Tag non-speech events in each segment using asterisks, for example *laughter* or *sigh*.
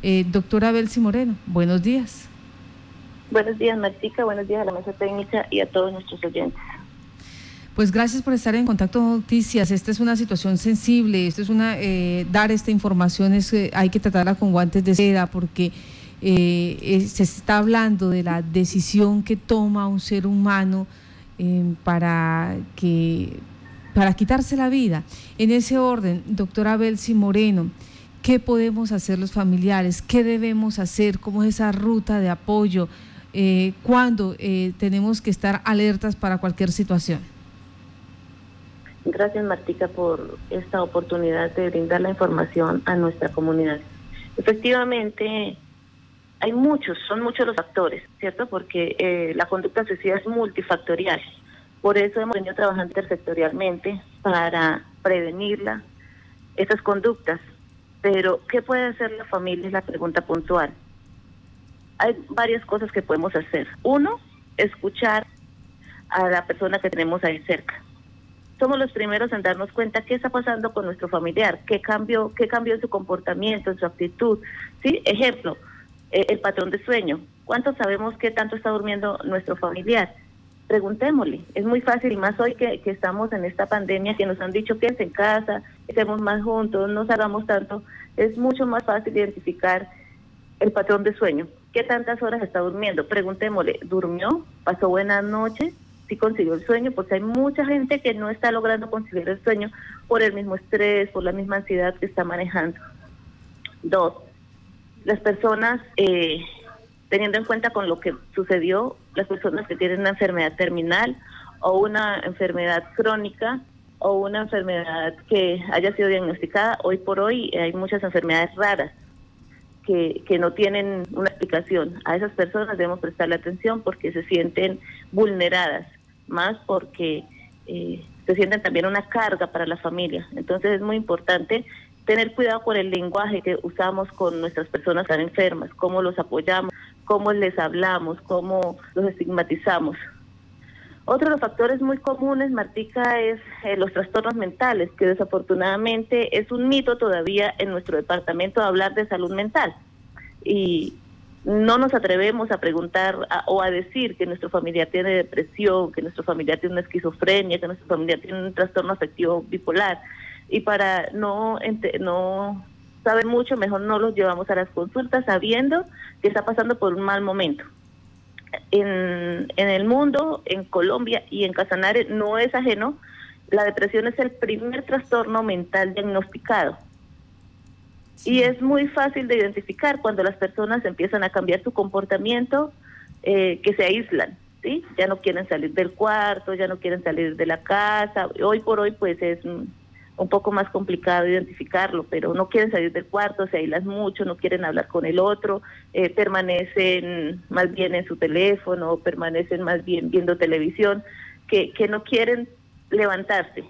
Eh, doctora Belsi Moreno, buenos días. Buenos días, Martica, buenos días a la mesa técnica y a todos nuestros oyentes. Pues gracias por estar en contacto con Noticias. Esta es una situación sensible, esto es una eh, dar esta información es hay que tratarla con guantes de seda porque eh, se está hablando de la decisión que toma un ser humano para que para quitarse la vida. En ese orden, doctora Belsi Moreno. ¿Qué podemos hacer los familiares? ¿Qué debemos hacer? ¿Cómo es esa ruta de apoyo? Eh, ¿Cuándo eh, tenemos que estar alertas para cualquier situación? Gracias, Martica, por esta oportunidad de brindar la información a nuestra comunidad. Efectivamente, hay muchos, son muchos los factores, ¿cierto? Porque eh, la conducta suicida es multifactorial. Por eso hemos venido trabajando intersectorialmente para prevenirla, estas conductas pero, ¿qué puede hacer la familia? Es la pregunta puntual. Hay varias cosas que podemos hacer. Uno, escuchar a la persona que tenemos ahí cerca. Somos los primeros en darnos cuenta qué está pasando con nuestro familiar, qué cambió, qué cambió en su comportamiento, en su actitud. ¿Sí? Ejemplo, eh, el patrón de sueño. ¿Cuántos sabemos qué tanto está durmiendo nuestro familiar? preguntémosle. Es muy fácil, y más hoy que, estamos en esta pandemia, que nos han dicho que es en casa, estemos más juntos, no salgamos tanto, es mucho más fácil identificar el patrón de sueño. ¿Qué tantas horas está durmiendo? Preguntémosle, ¿durmió? ¿Pasó buena noche? ¿Sí consiguió el sueño? Porque hay mucha gente que no está logrando conseguir el sueño por el mismo estrés, por la misma ansiedad que está manejando. Dos, las personas eh, teniendo en cuenta con lo que sucedió, las personas que tienen una enfermedad terminal o una enfermedad crónica o una enfermedad que haya sido diagnosticada, hoy por hoy hay muchas enfermedades raras que, que no tienen una explicación. A esas personas debemos prestarle atención porque se sienten vulneradas, más porque eh, se sienten también una carga para la familia. Entonces es muy importante tener cuidado con el lenguaje que usamos con nuestras personas tan enfermas, cómo los apoyamos, cómo les hablamos, cómo los estigmatizamos. Otro de los factores muy comunes, Martica, es eh, los trastornos mentales, que desafortunadamente es un mito todavía en nuestro departamento hablar de salud mental. Y no nos atrevemos a preguntar o a decir que nuestro familiar tiene depresión, que nuestro familiar tiene una esquizofrenia, que nuestro familiar tiene un trastorno afectivo bipolar. Y para no, no saben mucho, mejor no los llevamos a las consultas sabiendo que está pasando por un mal momento. En, en el mundo, en Colombia y en Casanare no es ajeno, la depresión es el primer trastorno mental diagnosticado. Y es muy fácil de identificar cuando las personas empiezan a cambiar su comportamiento, eh, que se aíslan, ¿sí? Ya no quieren salir del cuarto, ya no quieren salir de la casa. Hoy por hoy, pues es un poco más complicado identificarlo, pero no quieren salir del cuarto, se aíslan mucho, no quieren hablar con el otro, eh, permanecen más bien en su teléfono, permanecen más bien viendo televisión, que, que no quieren levantarse,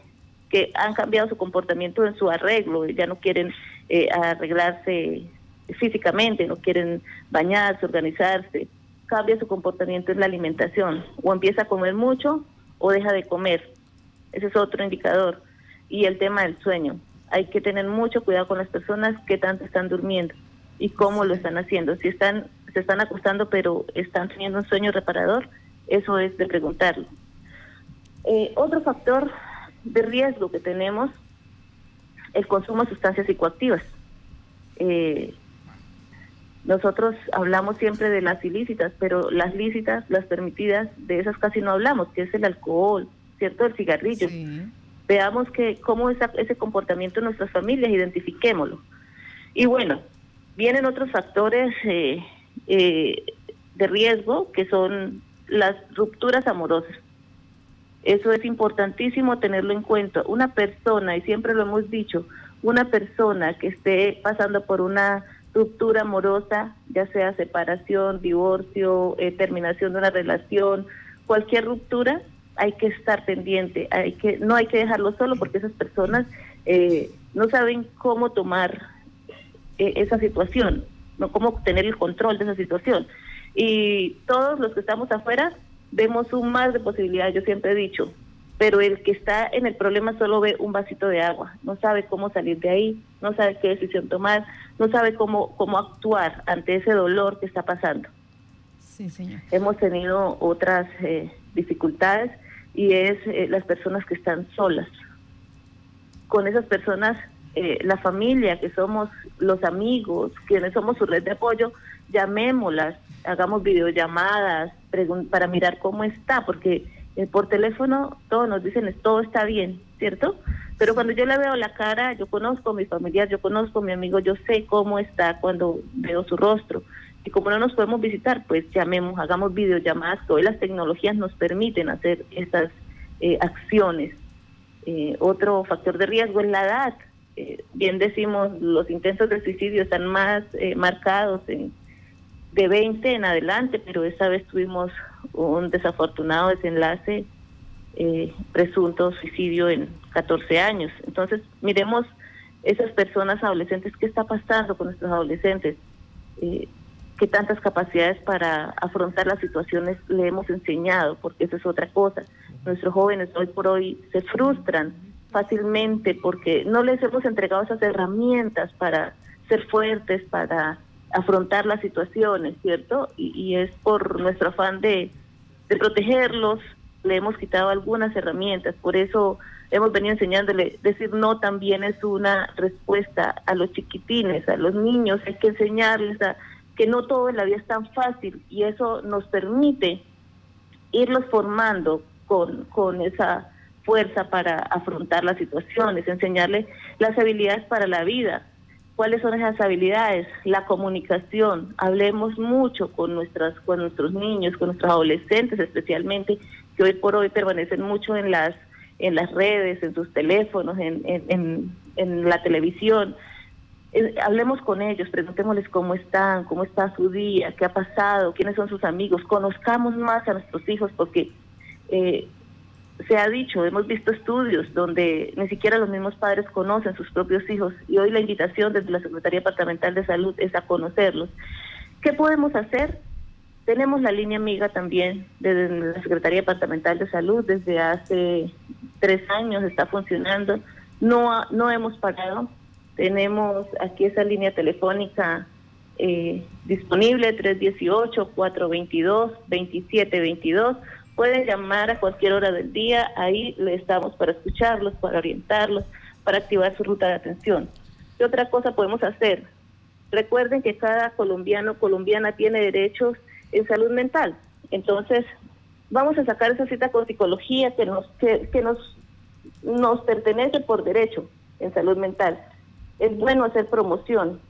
que han cambiado su comportamiento en su arreglo, ya no quieren eh, arreglarse físicamente, no quieren bañarse, organizarse, cambia su comportamiento en la alimentación, o empieza a comer mucho o deja de comer. Ese es otro indicador y el tema del sueño. Hay que tener mucho cuidado con las personas que tanto están durmiendo y cómo lo están haciendo. Si están se están acostando pero están teniendo un sueño reparador, eso es de preguntarlo. Eh, otro factor de riesgo que tenemos, el consumo de sustancias psicoactivas. Eh, nosotros hablamos siempre de las ilícitas, pero las lícitas, las permitidas, de esas casi no hablamos, que es el alcohol, ¿cierto? El cigarrillo veamos que cómo es ese comportamiento en nuestras familias, identifiquémoslo. Y bueno, vienen otros factores eh, eh, de riesgo que son las rupturas amorosas. Eso es importantísimo tenerlo en cuenta. Una persona, y siempre lo hemos dicho, una persona que esté pasando por una ruptura amorosa, ya sea separación, divorcio, eh, terminación de una relación, cualquier ruptura, hay que estar pendiente, hay que no hay que dejarlo solo porque esas personas eh, no saben cómo tomar eh, esa situación, no cómo tener el control de esa situación. Y todos los que estamos afuera vemos un mar de posibilidades, yo siempre he dicho, pero el que está en el problema solo ve un vasito de agua, no sabe cómo salir de ahí, no sabe qué decisión tomar, no sabe cómo, cómo actuar ante ese dolor que está pasando. Sí, señor. Hemos tenido otras eh, dificultades y es eh, las personas que están solas. Con esas personas, eh, la familia, que somos los amigos, quienes somos su red de apoyo, llamémoslas, hagamos videollamadas para mirar cómo está, porque eh, por teléfono todos nos dicen todo está bien, ¿cierto? Pero cuando yo le veo la cara, yo conozco a mi familiar, yo conozco a mi amigo, yo sé cómo está cuando veo su rostro. Y como no nos podemos visitar, pues llamemos, hagamos videollamadas, que hoy las tecnologías nos permiten hacer estas eh, acciones. Eh, otro factor de riesgo es la edad. bien decimos, los intentos de suicidio están más marcados en de 20 en adelante, pero esta vez tuvimos un desafortunado desenlace, eh, presunto suicidio en 14 años. Entonces, miremos esas personas adolescentes, ¿qué está pasando con nuestros adolescentes? Eh, ¿Qué tantas capacidades para afrontar las situaciones le hemos enseñado? Porque eso es otra cosa. Nuestros jóvenes hoy por hoy se frustran fácilmente porque no les hemos entregado esas herramientas para ser fuertes, para afrontar las situaciones, ¿cierto? Y, es por nuestro afán de, protegerlos, le hemos quitado algunas herramientas, por eso hemos venido enseñándole, decir no también es una respuesta a los chiquitines, a los niños, hay que enseñarles a que no todo en la vida es tan fácil y eso nos permite irlos formando con, con esa fuerza para afrontar las situaciones, enseñarles las habilidades para la vida, ¿Cuáles son esas habilidades? La comunicación. Hablemos mucho con nuestras, con nuestros niños, con nuestros adolescentes, especialmente que hoy por hoy permanecen mucho en las, en las redes, en sus teléfonos, en, en, en, la televisión. Eh, hablemos con ellos, preguntémosles cómo están, cómo está su día, qué ha pasado, quiénes son sus amigos, conozcamos más a nuestros hijos porque eh, se ha dicho, hemos visto estudios donde ni siquiera los mismos padres conocen sus propios hijos y hoy la invitación desde la Secretaría Departamental de Salud es a conocerlos. ¿Qué podemos hacer? Tenemos la línea amiga también desde la Secretaría Departamental de Salud, desde hace tres años está funcionando, no, no hemos parado, tenemos aquí esa línea telefónica eh, disponible 318-422-2722 Pueden llamar a cualquier hora del día, ahí le estamos para escucharlos, para orientarlos, para activar su ruta de atención. ¿Qué otra cosa podemos hacer? Recuerden que cada colombiano colombiana tiene derechos en salud mental. Entonces, vamos a sacar esa cita con psicología que nos que, que nos nos pertenece por derecho en salud mental. Es bueno hacer promoción,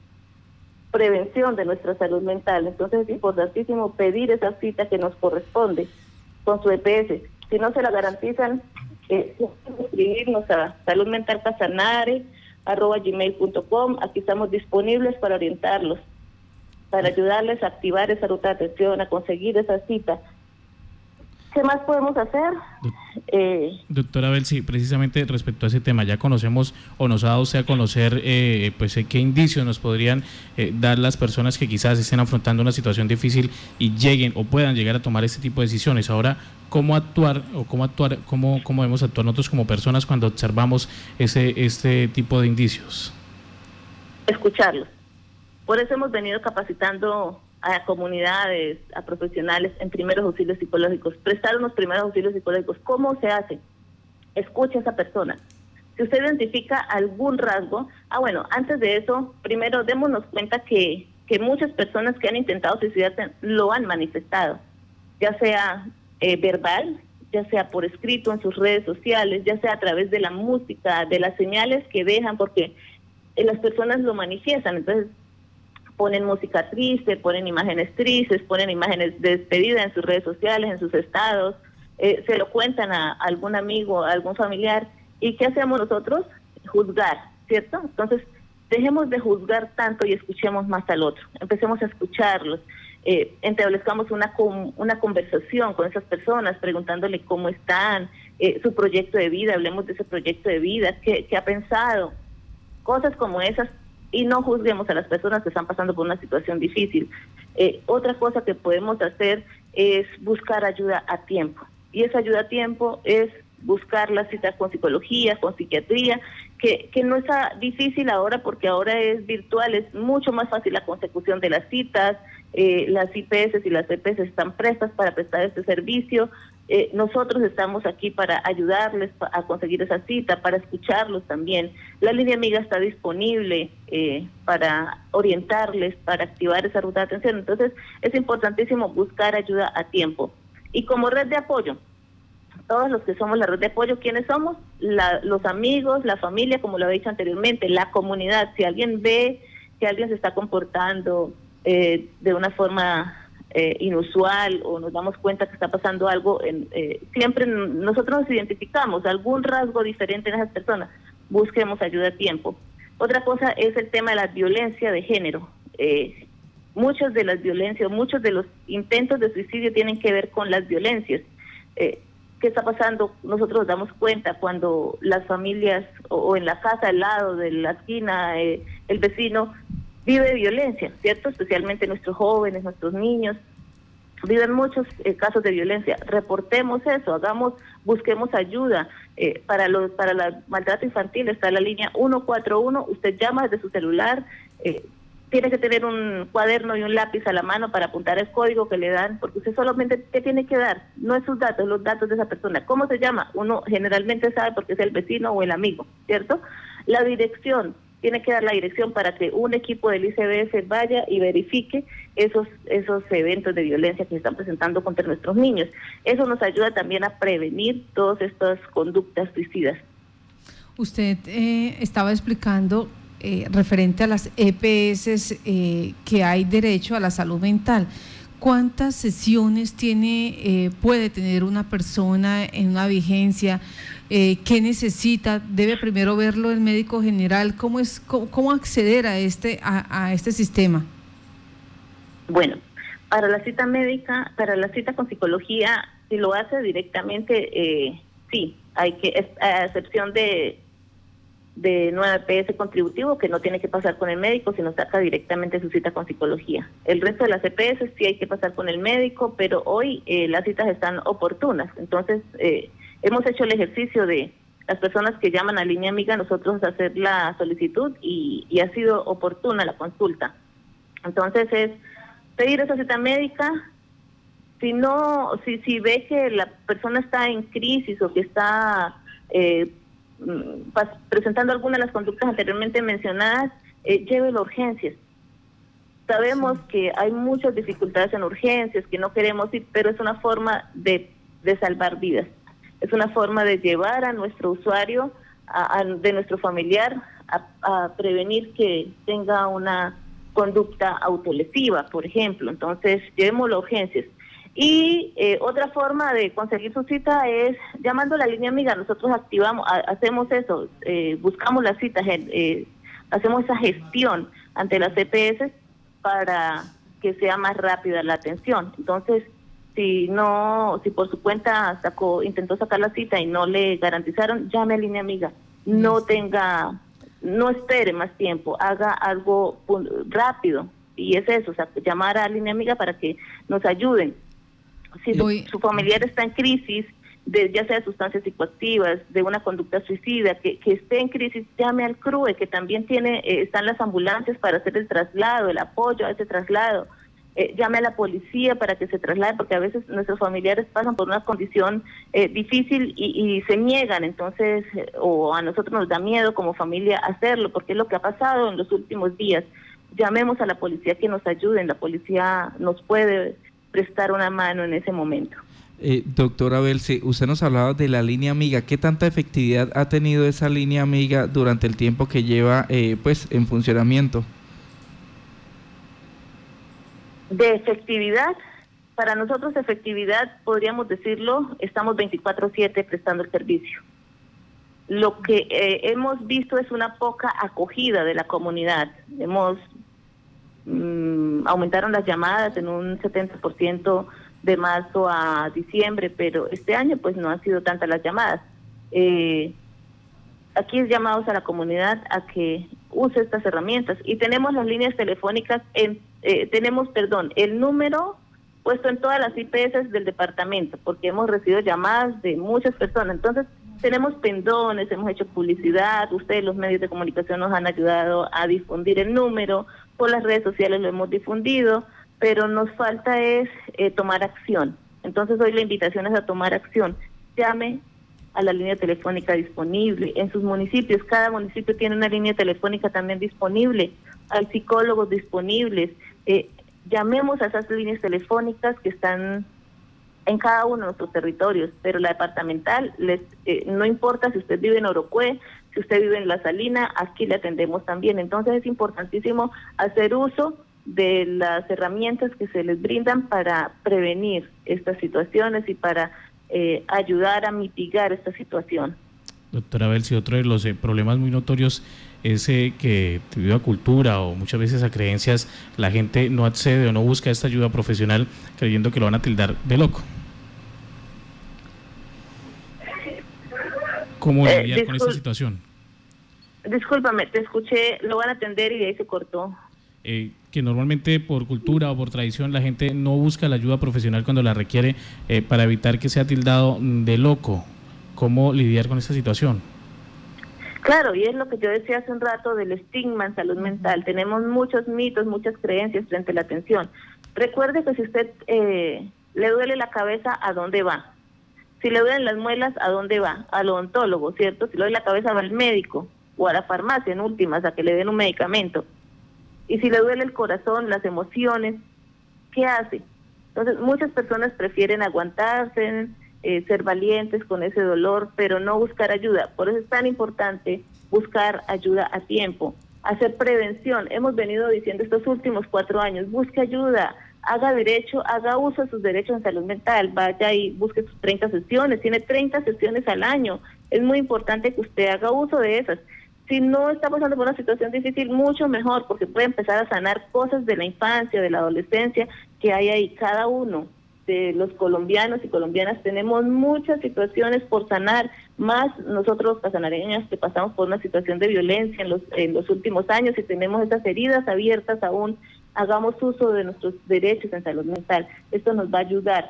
prevención de nuestra salud mental. Entonces es importantísimo pedir esa cita que nos corresponde con su EPS. Si no se la garantizan, eh, escribirnos a saludmentalcasanare.com. Aquí estamos disponibles para orientarlos, para ayudarles a activar esa ruta de atención, a conseguir esa cita. ¿Qué más podemos hacer? Eh, Doctora Bel, sí, precisamente respecto a ese tema, ya conocemos o nos ha dado usted a conocer eh, pues eh, qué indicios nos podrían dar las personas que quizás estén afrontando una situación difícil y lleguen o puedan llegar a tomar este tipo de decisiones. Ahora, ¿cómo actuar o cómo actuar, cómo, cómo debemos actuar nosotros como personas cuando observamos ese este tipo de indicios? Escucharlos. Por eso hemos venido capacitando a comunidades, a profesionales en primeros auxilios psicológicos, prestar unos primeros auxilios psicológicos. ¿Cómo se hace? Escucha a esa persona. Si usted identifica algún rasgo, ah, bueno, antes de eso, primero démonos cuenta que, que muchas personas que han intentado suicidarse lo han manifestado, ya sea eh, verbal, ya sea por escrito en sus redes sociales, ya sea a través de la música, de las señales que dejan, porque eh, las personas lo manifiestan. Entonces, ponen música triste, ponen imágenes tristes, ponen imágenes de despedida en sus redes sociales, en sus estados, eh, se lo cuentan a algún amigo, a algún familiar. ¿Y qué hacemos nosotros? Juzgar, ¿cierto? Entonces, dejemos de juzgar tanto y escuchemos más al otro. Empecemos a escucharlos. Eh, establezcamos una, una conversación con esas personas, preguntándole cómo están, eh, su proyecto de vida, hablemos de ese proyecto de vida, qué, qué ha pensado. Cosas como esas y no juzguemos a las personas que están pasando por una situación difícil. Eh, otra cosa que podemos hacer es buscar ayuda a tiempo. Y esa ayuda a tiempo es buscar las citas con psicología, con psiquiatría, que, que no es difícil ahora porque ahora es virtual, es mucho más fácil la consecución de las citas, eh, las IPS y las EPS están prestas para prestar este servicio. Eh, nosotros estamos aquí para ayudarles a conseguir esa cita, para escucharlos también. La línea amiga está disponible eh, para orientarles, para activar esa ruta de atención. Entonces, es importantísimo buscar ayuda a tiempo. Y como red de apoyo, todos los que somos la red de apoyo, ¿quiénes somos? los amigos, la familia, como lo he dicho anteriormente, la comunidad. Si alguien ve que alguien se está comportando eh, de una forma eh, inusual o nos damos cuenta que está pasando algo, en, eh, siempre nosotros nos identificamos algún rasgo diferente en esas personas, busquemos ayuda a tiempo. Otra cosa es el tema de la violencia de género. muchas de las violencias, muchos de los intentos de suicidio tienen que ver con las violencias. ¿Qué está pasando? Nosotros nos damos cuenta cuando las familias o, en la casa al lado de la esquina, el vecino vive violencia, ¿cierto? Especialmente nuestros jóvenes, nuestros niños, viven muchos eh, casos de violencia. Reportemos eso, hagamos, busquemos ayuda. Eh, para los para la maltrato infantil está la línea 141, usted llama desde su celular, eh, tiene que tener un cuaderno y un lápiz a la mano para apuntar el código que le dan, porque usted solamente, ¿qué tiene que dar? No es sus datos, los datos de esa persona. ¿Cómo se llama? Uno generalmente sabe porque es el vecino o el amigo, ¿cierto? La dirección, tiene que dar la dirección para que un equipo del ICBS vaya y verifique esos, esos eventos de violencia que se están presentando contra nuestros niños. Eso nos ayuda también a prevenir todas estas conductas suicidas. Usted eh, estaba explicando eh, referente a las EPS eh, que hay derecho a la salud mental. ¿Cuántas sesiones tiene, eh, puede tener una persona en una vigencia? Eh, ¿Qué necesita? ¿Debe primero verlo el médico general? ¿Cómo, es, cómo, acceder a este, a, este sistema? Bueno, para la cita médica, para la cita con psicología, si lo hace directamente, eh, sí, hay que, a excepción de de 9 PS contributivo que no tiene que pasar con el médico, sino saca directamente su cita con psicología. El resto de las EPS sí hay que pasar con el médico, pero hoy eh, las citas están oportunas. Entonces, eh, hemos hecho el ejercicio de las personas que llaman a línea amiga, nosotros hacer la solicitud y, y ha sido oportuna la consulta. Entonces, es pedir esa cita médica. Si no, si, si ve que la persona está en crisis o que está eh, Mm, presentando algunas de las conductas anteriormente mencionadas, eh, lleve las urgencias. Sabemos que hay muchas dificultades en urgencias, que no queremos ir, pero es una forma de, de salvar vidas. Es una forma de llevar a nuestro usuario, a, de nuestro familiar, a, prevenir que tenga una conducta autolesiva, por ejemplo. Entonces, llevemos las urgencias. Y eh, otra forma de conseguir su cita es llamando a la línea amiga. Nosotros activamos, hacemos eso, eh, buscamos las citas, eh, hacemos esa gestión ante las CPS para que sea más rápida la atención. Entonces, si no, si por su cuenta sacó, intentó sacar la cita y no le garantizaron, llame a línea amiga. No tenga, no espere más tiempo, haga algo rápido. Y es eso, o sea, llamar a línea amiga para que nos ayuden si su, familiar está en crisis, de, ya sea de sustancias psicoactivas, de una conducta suicida, que, que esté en crisis, llame al CRUE, que también tiene, eh, están las ambulancias para hacer el traslado, el apoyo a ese traslado. Eh, llame a la policía para que se traslade, porque a veces nuestros familiares pasan por una condición eh, difícil y, y, se niegan, entonces, o a nosotros nos da miedo como familia hacerlo, porque es lo que ha pasado en los últimos días. Llamemos a la policía que nos ayuden, la policía nos puede prestar una mano en ese momento. Eh, doctora Belce, usted nos hablaba de la línea amiga. ¿Qué tanta efectividad ha tenido esa línea amiga durante el tiempo que lleva eh, pues en funcionamiento? De efectividad, para nosotros efectividad, podríamos decirlo, estamos 24/7 prestando el servicio. Lo que eh, hemos visto es una poca acogida de la comunidad. Hemos Mm, aumentaron las llamadas en un 70% de marzo a diciembre, pero este año pues no han sido tantas las llamadas. Eh, aquí es llamados a la comunidad a que use estas herramientas y tenemos las líneas telefónicas, en, eh, tenemos, perdón, el número puesto en todas las IPS del departamento, porque hemos recibido llamadas de muchas personas. Entonces, tenemos pendones, hemos hecho publicidad, ustedes los medios de comunicación nos han ayudado a difundir el número, por las redes sociales lo hemos difundido, pero nos falta es eh, tomar acción. Entonces hoy la invitación es a tomar acción. Llame a la línea telefónica disponible. En sus municipios, cada municipio tiene una línea telefónica también disponible. Hay psicólogos disponibles. Eh, llamemos a esas líneas telefónicas que están en cada uno de nuestros territorios, pero la departamental, les, eh, no importa si usted vive en Orocue, si usted vive en La Salina, aquí le atendemos también. Entonces es importantísimo hacer uso de las herramientas que se les brindan para prevenir estas situaciones y para eh, ayudar a mitigar esta situación. Doctora Belsi, otro de los eh, problemas muy notorios es que debido a cultura o muchas veces a creencias, la gente no accede o no busca esta ayuda profesional creyendo que lo van a tildar de loco. ¿Cómo eh, lidiar con esta situación? Discúlpame, te escuché, lo van a atender y ahí se cortó. Eh, que normalmente por cultura o por tradición la gente no busca la ayuda profesional cuando la requiere eh, para evitar que sea tildado de loco. ¿Cómo lidiar con esta situación? Claro, y es lo que yo decía hace un rato del estigma en salud mental. Tenemos muchos mitos, muchas creencias frente a la atención. Recuerde que si usted le duele la cabeza, ¿a dónde va? Si le duelen las muelas, ¿a dónde va? Al odontólogo, ¿cierto? Si le duele la cabeza, va al médico o a la farmacia en últimas a que le den un medicamento. Y si le duele el corazón, las emociones, ¿qué hace? Entonces, muchas personas prefieren aguantarse, eh, ser valientes con ese dolor, pero no buscar ayuda. Por eso es tan importante buscar ayuda a tiempo, hacer prevención. Hemos venido diciendo estos últimos cuatro años, busque ayuda, haga derecho, haga uso de sus derechos en salud mental, vaya y busque sus 30 sesiones, tiene 30 sesiones al año, es muy importante que usted haga uso de esas. Si no está pasando por una situación difícil, mucho mejor, porque puede empezar a sanar cosas de la infancia, de la adolescencia que hay ahí cada uno de los colombianos y colombianas tenemos muchas situaciones por sanar, más nosotros los casanareños que pasamos por una situación de violencia en los, en los últimos años y tenemos esas heridas abiertas aún hagamos uso de nuestros derechos en salud mental. Esto nos va a ayudar,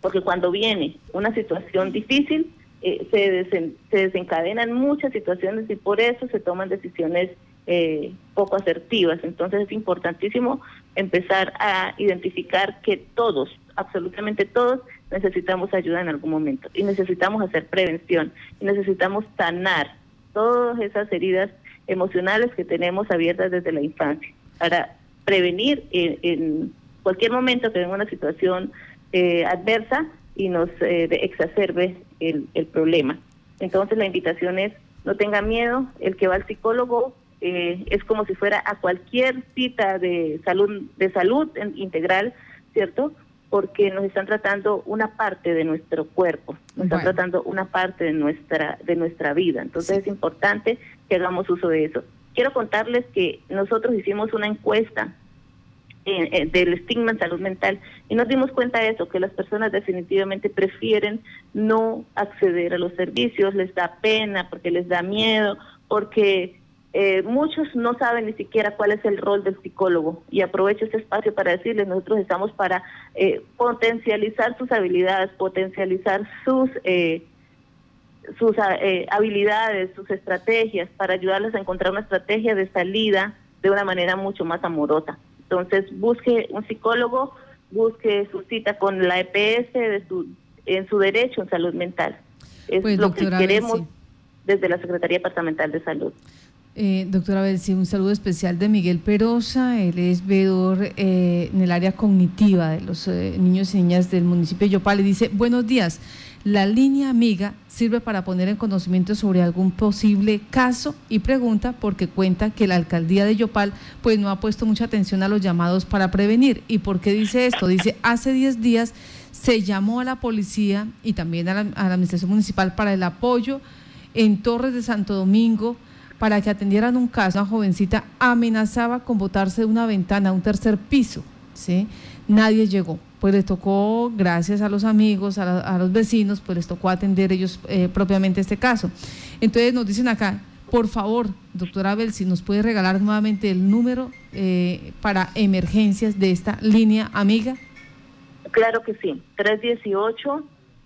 porque cuando viene una situación difícil, eh, se, se desencadenan muchas situaciones y por eso se toman decisiones eh, poco asertivas. Entonces es importantísimo empezar a identificar que todos, absolutamente todos, necesitamos ayuda en algún momento y necesitamos hacer prevención y necesitamos sanar todas esas heridas emocionales que tenemos abiertas desde la infancia para prevenir en, cualquier momento que venga una situación eh, adversa y nos eh, exacerbe el, el, problema. Entonces la invitación es no tenga miedo, el que va al psicólogo eh, es como si fuera a cualquier cita de salud de salud integral, ¿cierto? Porque nos están tratando una parte de nuestro cuerpo, nos están tratando una parte de nuestra de nuestra vida. Entonces es importante que hagamos uso de eso. Quiero contarles que nosotros hicimos una encuesta eh, eh, del estigma en salud mental y nos dimos cuenta de eso, que las personas definitivamente prefieren no acceder a los servicios, les da pena, porque les da miedo, porque eh, muchos no saben ni siquiera cuál es el rol del psicólogo y aprovecho este espacio para decirles, nosotros estamos para potencializar sus habilidades, potencializar sus sus eh, habilidades, sus estrategias, para ayudarles a encontrar una estrategia de salida de una manera mucho más amorosa. Entonces, busque un psicólogo, busque su cita con la EPS de su, en su derecho en salud mental. Es pues, lo que queremos desde la Secretaría Departamental de Salud. Eh, doctora Belsi, un saludo especial de Miguel Perosa, él es veedor eh, en el área cognitiva de los eh, niños y niñas del municipio de Yopal y dice, buenos días, la línea amiga sirve para poner en conocimiento sobre algún posible caso y pregunta porque cuenta que la alcaldía de Yopal pues no ha puesto mucha atención a los llamados para prevenir. ¿Y por qué dice esto? Dice, hace 10 días se llamó a la policía y también a la administración municipal para el apoyo en Torres de Santo Domingo, para que atendieran un caso. Una jovencita amenazaba con botarse de una ventana a un tercer piso. ¿sí? Nadie llegó. Pues les tocó, gracias a los amigos, a, los vecinos, pues les tocó atender ellos eh, propiamente este caso. Entonces nos dicen acá, por favor, doctora Abel, si nos puede regalar nuevamente el número eh, para emergencias de esta línea amiga. Claro que sí,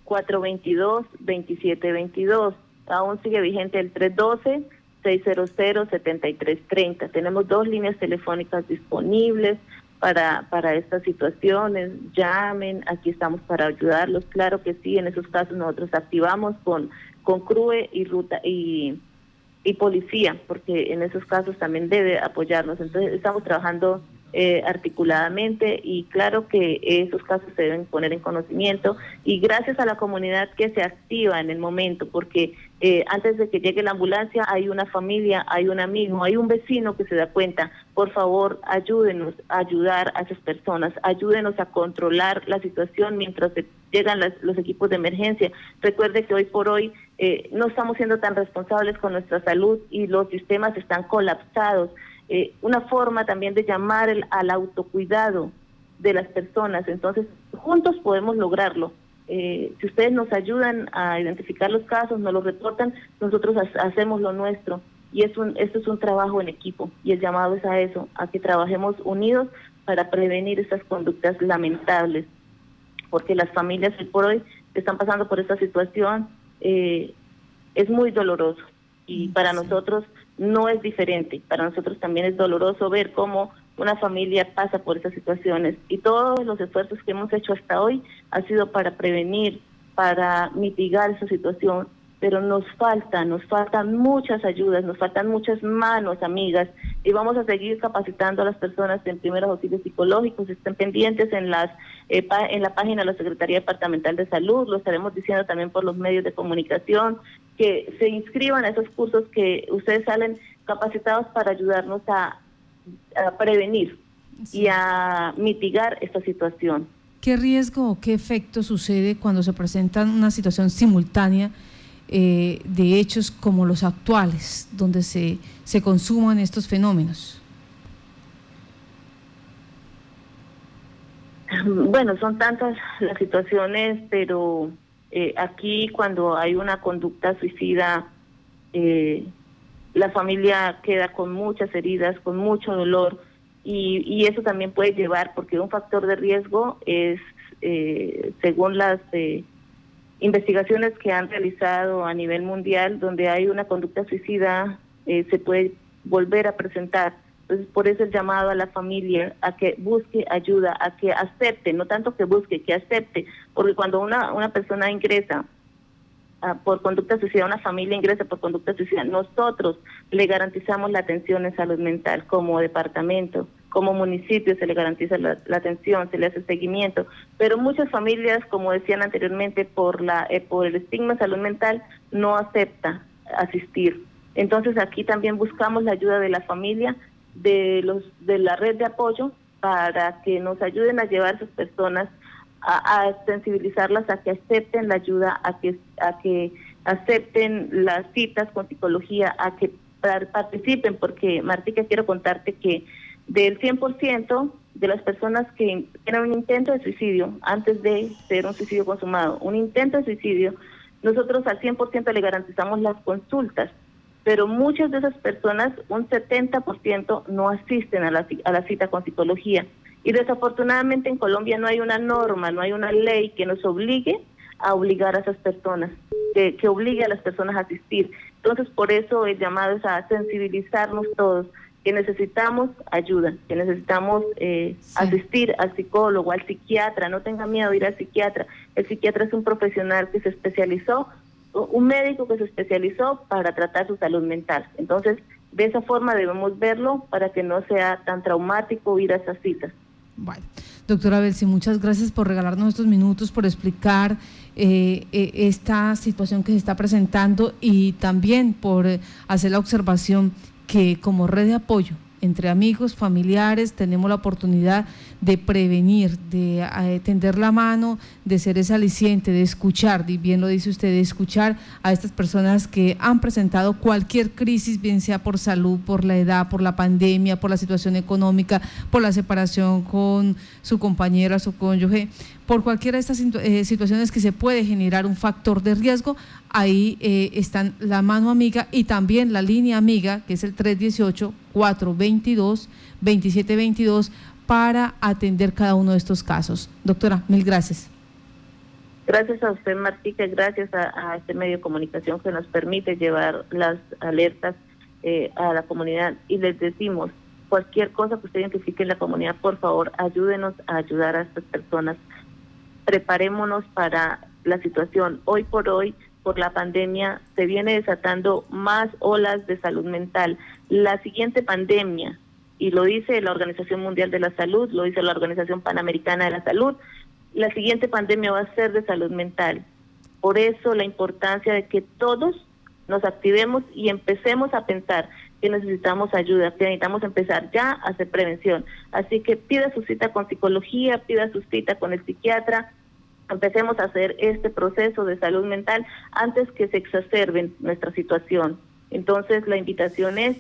318-422-2722. Aún sigue vigente el 312-600-7330. Tenemos dos líneas telefónicas disponibles para, para estas situaciones. Llamen, aquí estamos para ayudarlos. Claro que sí, en esos casos nosotros activamos con, con CRUE y ruta y, y policía, porque en esos casos también debe apoyarnos. Entonces estamos trabajando eh, articuladamente y claro que esos casos se deben poner en conocimiento y gracias a la comunidad que se activa en el momento, porque eh, antes de que llegue la ambulancia hay una familia, hay un amigo, hay un vecino que se da cuenta, por favor ayúdenos a ayudar a esas personas, ayúdenos a controlar la situación mientras llegan los equipos de emergencia. Recuerde que hoy por hoy eh, no estamos siendo tan responsables con nuestra salud y los sistemas están colapsados. Eh, una forma también de llamar al autocuidado de las personas. Entonces, juntos podemos lograrlo. Eh, si ustedes nos ayudan a identificar los casos, nos los reportan, nosotros hacemos lo nuestro. Y es un, esto es un trabajo en equipo y el llamado es a eso, a que trabajemos unidos para prevenir estas conductas lamentables. Porque las familias hoy por hoy que están pasando por esta situación eh, es muy doloroso y para nosotros no es diferente. Para nosotros también es doloroso ver cómo una familia pasa por esas situaciones. Y todos los esfuerzos que hemos hecho hasta hoy ha sido para prevenir, para mitigar esa situación. Pero nos falta, nos faltan muchas ayudas, nos faltan muchas manos amigas y vamos a seguir capacitando a las personas en primeros auxilios psicológicos, estén pendientes en las eh, en la página de la Secretaría Departamental de Salud, lo estaremos diciendo también por los medios de comunicación, que se inscriban a esos cursos que ustedes salen capacitados para ayudarnos a, prevenir y a mitigar esta situación. ¿Qué riesgo o qué efecto sucede cuando se presenta una situación simultánea eh, de hechos como los actuales, donde se, se consuman estos fenómenos? *laughs* Bueno, son tantas las situaciones, pero eh, aquí cuando hay una conducta suicida, eh, la familia queda con muchas heridas, con mucho dolor, y, y eso también puede llevar, porque un factor de riesgo es, según las investigaciones que han realizado a nivel mundial donde hay una conducta suicida eh, se puede volver a presentar. Entonces, por eso el llamado a la familia a que busque ayuda, a que acepte, no tanto que busque, que acepte, porque cuando una, una persona ingresa ah, por conducta suicida, una familia ingresa por conducta suicida, nosotros le garantizamos la atención en salud mental como departamento como municipio se le garantiza la, atención, se le hace seguimiento, pero muchas familias, como decían anteriormente, por la eh, por el estigma de salud mental no acepta asistir. Entonces aquí también buscamos la ayuda de la familia, de los de la red de apoyo para que nos ayuden a llevar a esas personas a, a sensibilizarlas a que acepten la ayuda, a que a que acepten las citas con psicología, a que participen, porque Martica quiero contarte que del 100% de las personas que tienen un intento de suicidio antes de ser un suicidio consumado, un intento de suicidio, nosotros al 100% le garantizamos las consultas, pero muchas de esas personas, un 70% no asisten a la, a la cita con psicología. Y desafortunadamente en Colombia no hay una norma, no hay una ley que nos obligue a obligar a esas personas, que, que obligue a las personas a asistir. Entonces, por eso el llamado es a sensibilizarnos todos que necesitamos ayuda, que necesitamos eh, asistir al psicólogo, al psiquiatra, no tenga miedo de ir al psiquiatra. El psiquiatra es un profesional que se especializó, un médico que se especializó para tratar su salud mental. Entonces, de esa forma debemos verlo para que no sea tan traumático ir a esas citas. Bueno, doctora Belsi, muchas gracias por regalarnos estos minutos, por explicar eh, eh, esta situación que se está presentando y también por hacer la observación que como red de apoyo entre amigos, familiares, tenemos la oportunidad de prevenir, de eh, tender la mano, de ser ese aliciente, de escuchar, bien lo dice usted, de escuchar a estas personas que han presentado cualquier crisis, bien sea por salud, por la edad, por la pandemia, por la situación económica, por la separación con su compañera, su cónyuge, por cualquiera de estas eh, situaciones que se puede generar un factor de riesgo, ahí eh, están la mano amiga y también la línea amiga, que es el 318 422 2722 para atender cada uno de estos casos. Doctora, mil gracias. Gracias a usted, Martica, gracias a, este medio de comunicación que nos permite llevar las alertas eh, a la comunidad y les decimos, cualquier cosa que usted identifique en la comunidad, por favor, ayúdenos a ayudar a estas personas. Preparémonos para la situación. Hoy por hoy, por la pandemia, se viene desatando más olas de salud mental. La siguiente pandemia, y lo dice la Organización Mundial de la Salud, lo dice la Organización Panamericana de la Salud, la siguiente pandemia va a ser de salud mental. Por eso la importancia de que todos nos activemos y empecemos a pensar que necesitamos ayuda, que necesitamos empezar ya a hacer prevención. Así que pida su cita con psicología, pida su cita con el psiquiatra, empecemos a hacer este proceso de salud mental antes que se exacerbe nuestra situación. Entonces la invitación es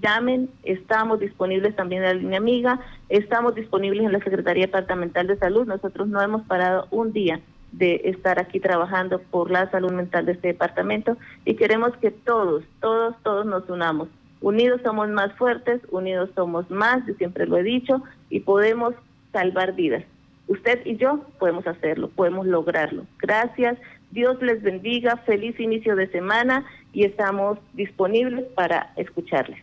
llamen, estamos disponibles también en la línea amiga, estamos disponibles en la Secretaría Departamental de Salud, nosotros no hemos parado un día de estar aquí trabajando por la salud mental de este departamento y queremos que todos, todos, todos nos unamos. Unidos somos más fuertes, unidos somos más, yo siempre lo he dicho, y podemos salvar vidas. Usted y yo podemos hacerlo, podemos lograrlo. Gracias, Dios les bendiga, feliz inicio de semana y estamos disponibles para escucharles.